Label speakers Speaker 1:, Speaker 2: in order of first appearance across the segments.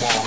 Speaker 1: ball.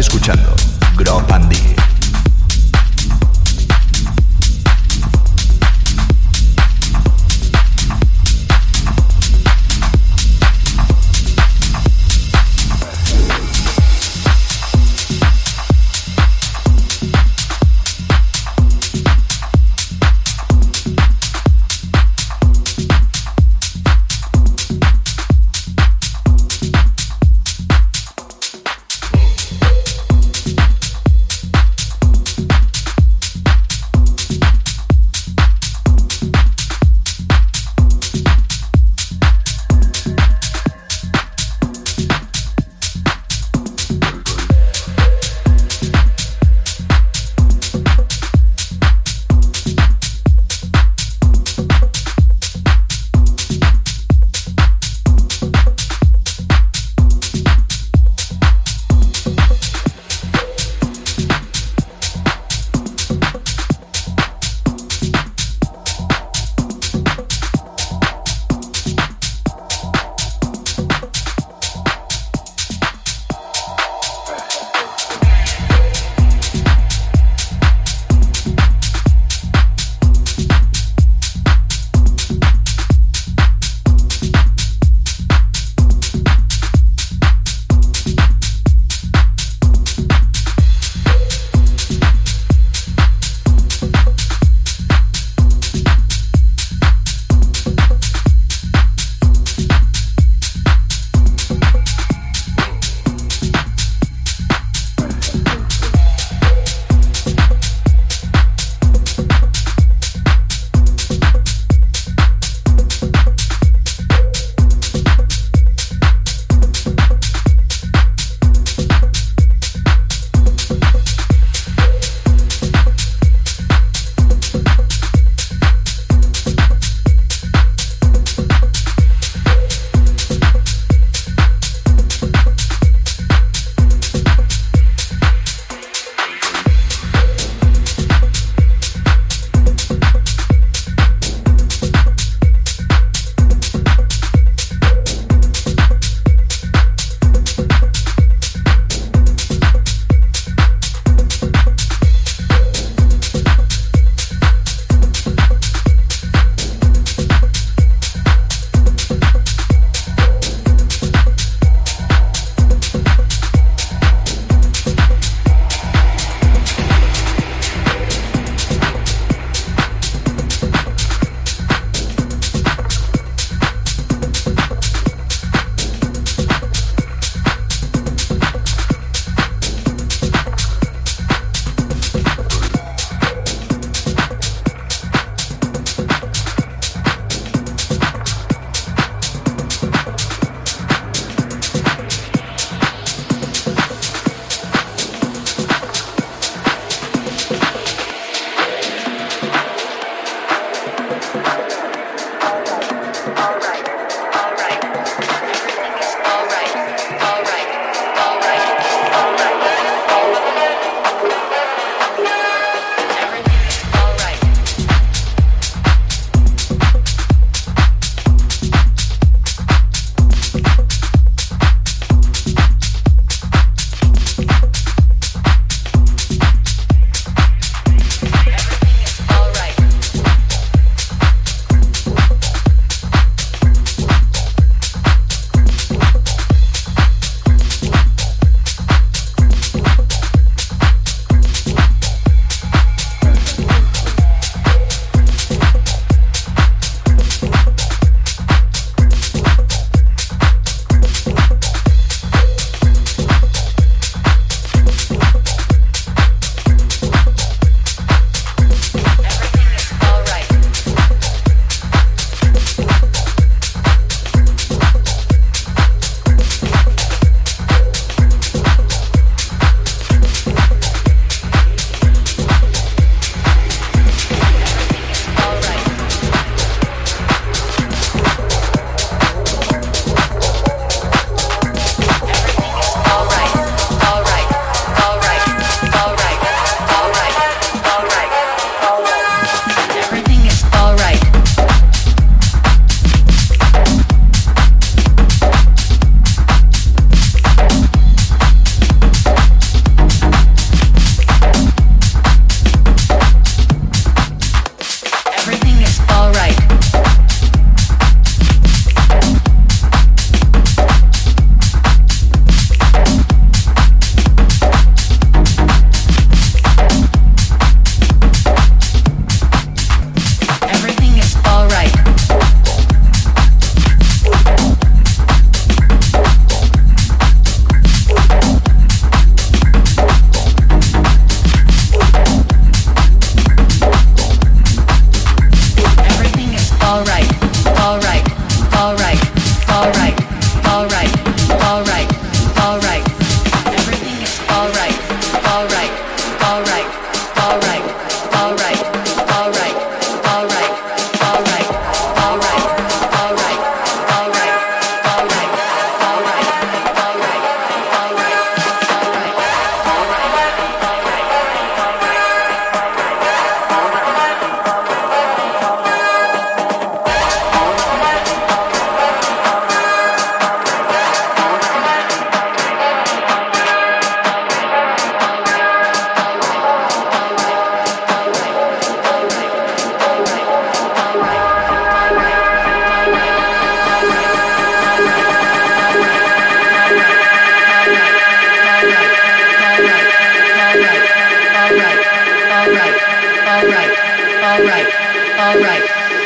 Speaker 1: escuchando.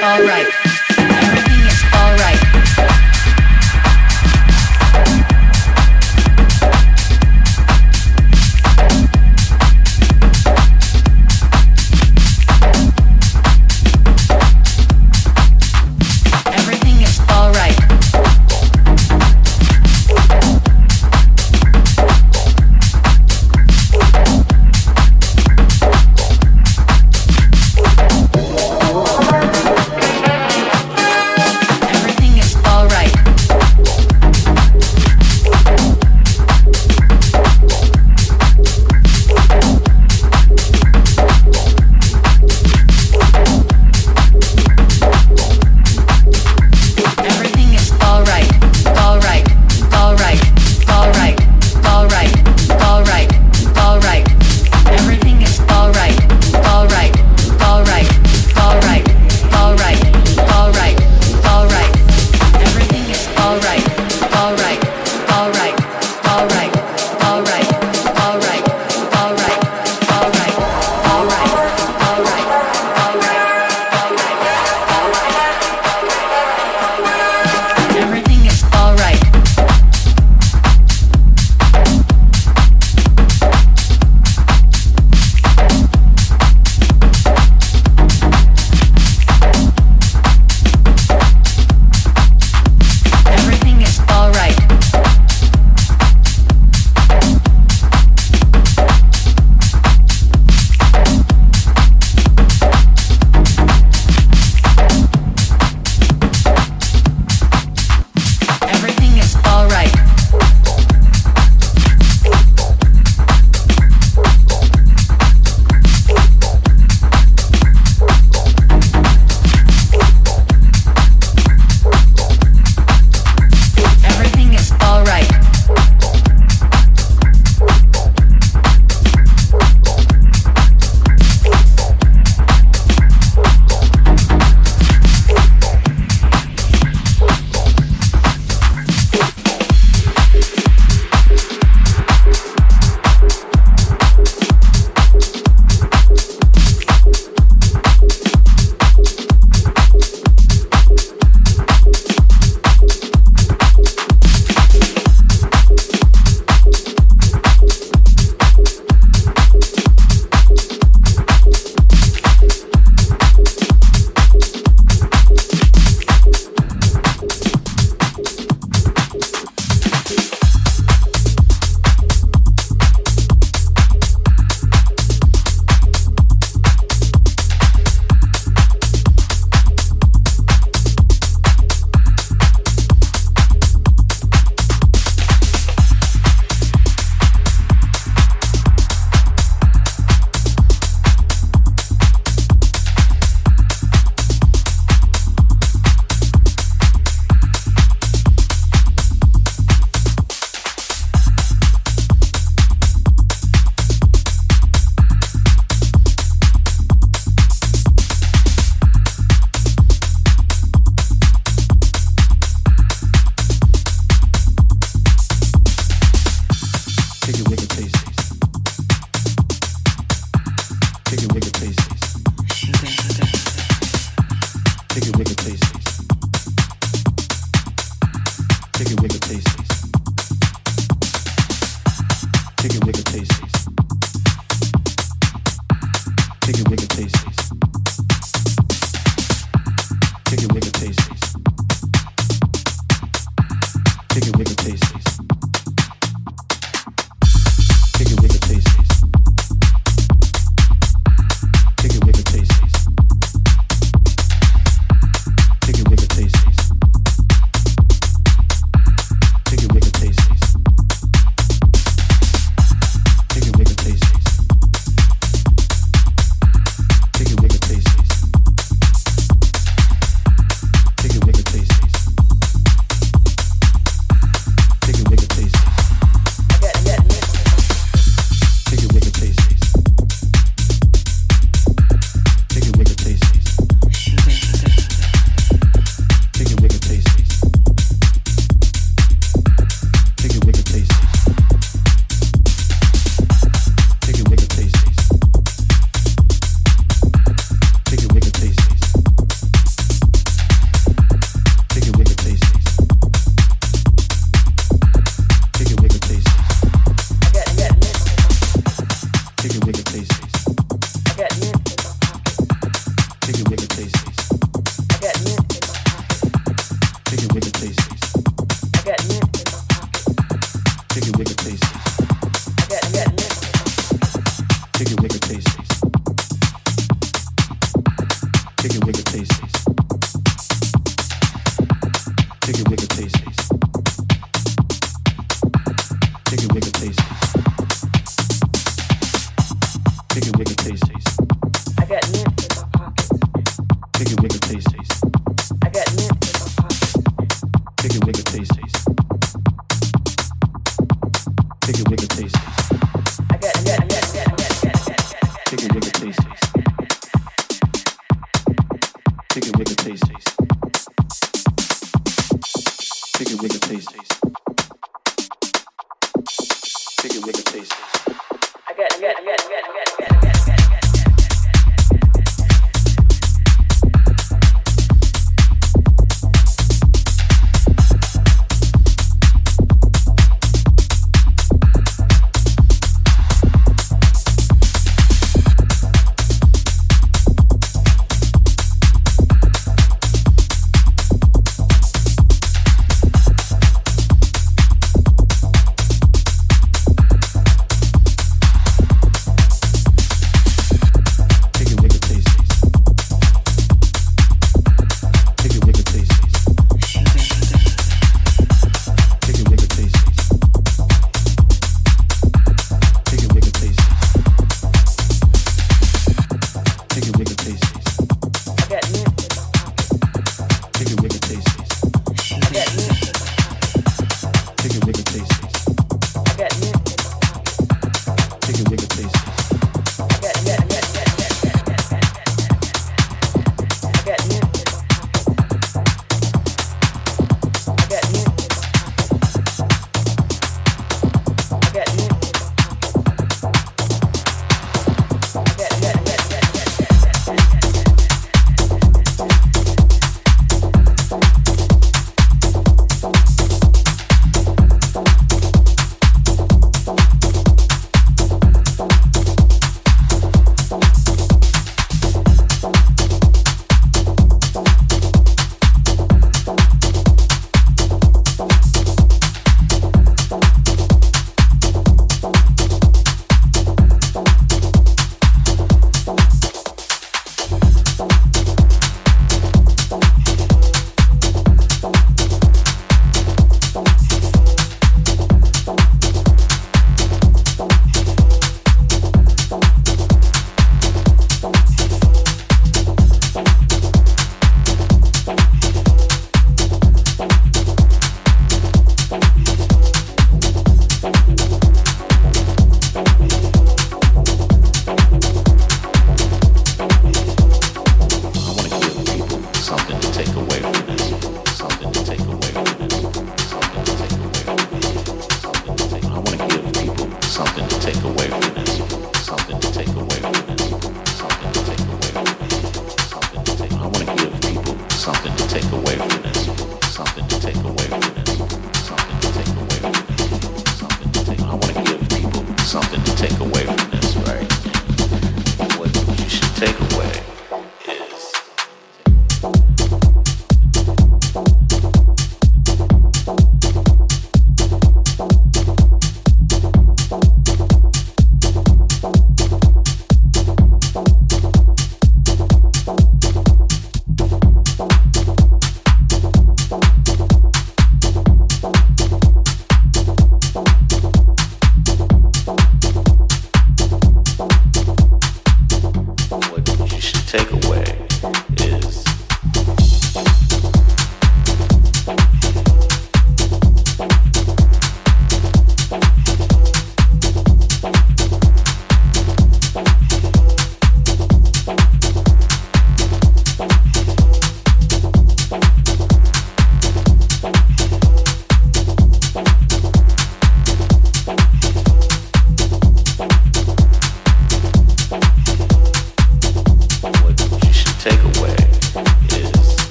Speaker 1: All right. Take it with a taste. Take taste.
Speaker 2: Chicken wicked tastes. Chicken wicked taste.